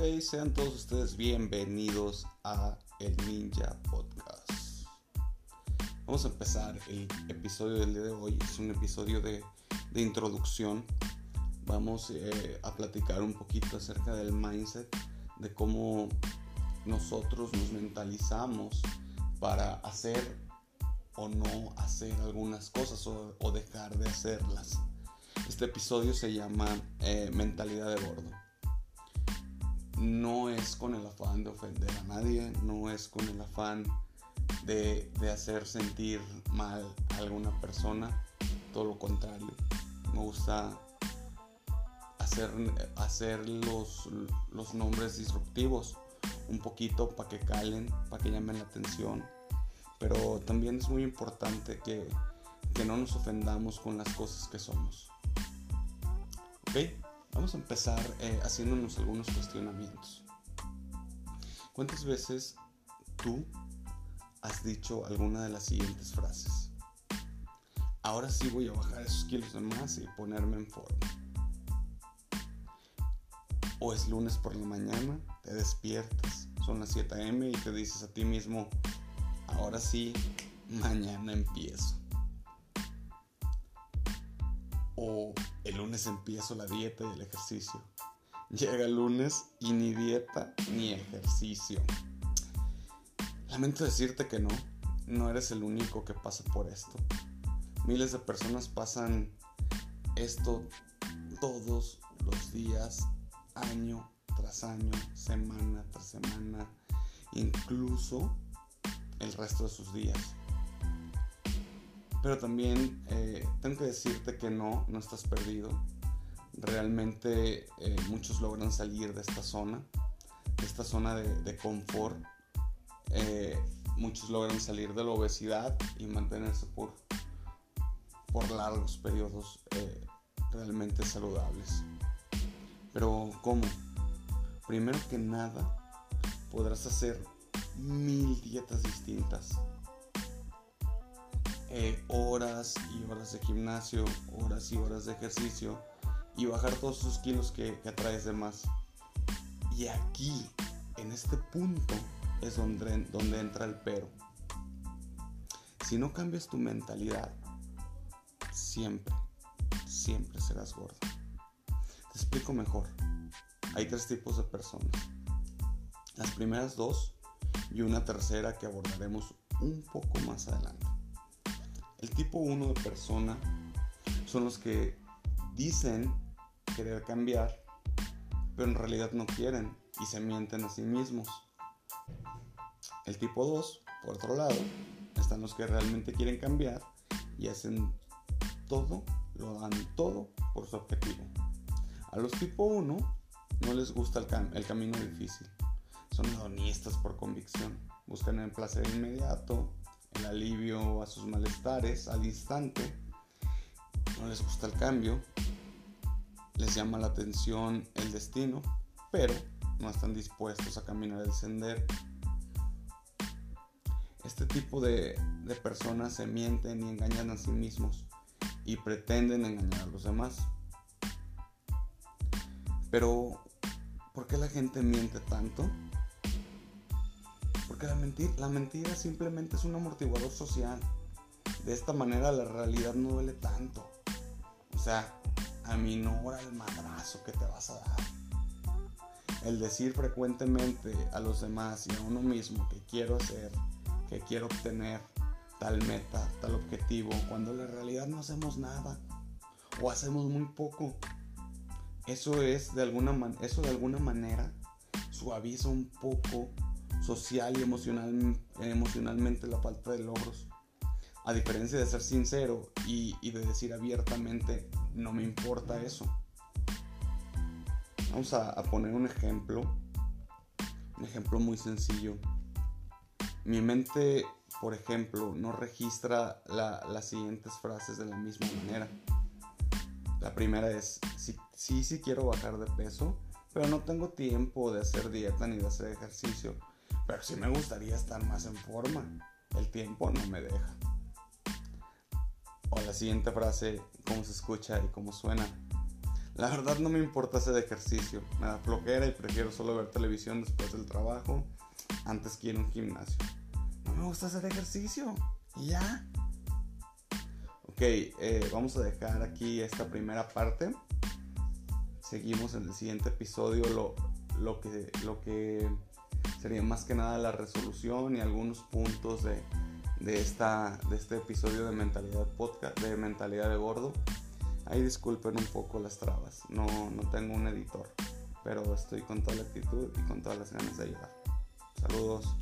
Ok, sean todos ustedes bienvenidos a el Ninja Podcast. Vamos a empezar el episodio del día de hoy. Es un episodio de, introducción. Vamos eh, a platicar un poquito acerca del mindset, de cómo nosotros nos mentalizamos para hacer o no hacer algunas cosas o, dejar de hacerlas. Este episodio se llama eh, Mentalidad de Bordo no es con el afán de ofender a nadie, no es con el afán de, hacer sentir mal a alguna persona, todo lo contrario. Me gusta hacer, hacer los, los nombres disruptivos un poquito para que calen, para que llamen la atención, pero también es muy importante que, que no nos ofendamos con las cosas que somos. ¿Ok? Vamos a empezar eh, haciéndonos algunos cuestionamientos. ¿Cuántas veces tú has dicho alguna de las siguientes frases? Ahora sí voy a bajar esos kilos de más y ponerme en forma. O es lunes por la mañana, te despiertas, son las 7 am y te dices a ti mismo, ahora sí, mañana empiezo. O el lunes empiezo la dieta y el ejercicio. Llega el lunes y ni dieta ni ejercicio. Lamento decirte que no, no eres el único que pasa por esto. Miles de personas pasan esto todos los días, año tras año, semana tras semana, incluso el resto de sus días. Pero también eh, tengo que decirte que no, no estás perdido. Realmente eh, muchos logran salir de esta zona, de esta zona de, confort. Eh, muchos logran salir de la obesidad y mantenerse por, por largos periodos realmente saludables. Pero ¿cómo? Primero que nada, podrás hacer mil dietas distintas eh, horas y horas de gimnasio, horas y horas de ejercicio y bajar todos esos kilos que, que atraes de más. Y aquí, en este punto, es donde entra el pero. Si no cambias tu mentalidad, siempre, siempre serás gordo. Te explico mejor. Hay tres tipos de personas. Las primeras dos y una tercera que abordaremos un poco más adelante. El tipo 1 de persona son los que dicen querer cambiar, pero en realidad no quieren y se mienten a sí mismos. El tipo 2, por otro lado, están los que realmente quieren cambiar y hacen todo, lo dan todo por su objetivo. A los tipo 1 no les gusta el, camino difícil. Son hedonistas por convicción. Buscan el placer inmediato, el alivio a sus malestares al instante, no les gusta el cambio, les llama la atención el destino, pero no están dispuestos a caminar el sendero. Este tipo de, de personas se mienten y engañan a sí mismos y pretenden engañar a los demás. Pero, ¿por qué la gente miente tanto? Porque la, mentira, la mentira simplemente es un amortiguador social. De esta manera la realidad no duele tanto. O sea, aminora el madrazo que te vas a dar. El decir frecuentemente a los demás y a uno mismo que quiero hacer, que quiero obtener tal meta, tal objetivo, cuando en la realidad no hacemos nada o hacemos muy poco. Eso es de alguna eso de alguna manera suaviza un poco social y emocional, emocionalmente la falta de logros. A diferencia de ser sincero y, de decir abiertamente, no me importa eso. Vamos a, poner un ejemplo, un ejemplo muy sencillo. Mi mente, por ejemplo, no registra las siguientes frases de la misma manera. La primera es, sí, sí, sí quiero bajar de peso, pero no tengo tiempo de hacer dieta ni de hacer ejercicio pero sí me gustaría estar más en forma. El tiempo no me deja. O la siguiente frase, cómo se escucha y cómo suena. La verdad no me importa hacer ejercicio. Me da flojera y prefiero solo ver televisión después del trabajo antes que ir a un gimnasio. No me gusta hacer ejercicio. Y ya. Ok, eh, vamos a dejar aquí esta primera parte. Seguimos en el siguiente episodio lo, lo, que, lo que sería más que nada la resolución y algunos puntos de, de, esta, de este episodio de mentalidad podcast, de mentalidad de gordo. Ahí disculpen un poco las trabas, no, no tengo un editor, pero estoy con toda la actitud y con todas las ganas de ayudar. Saludos.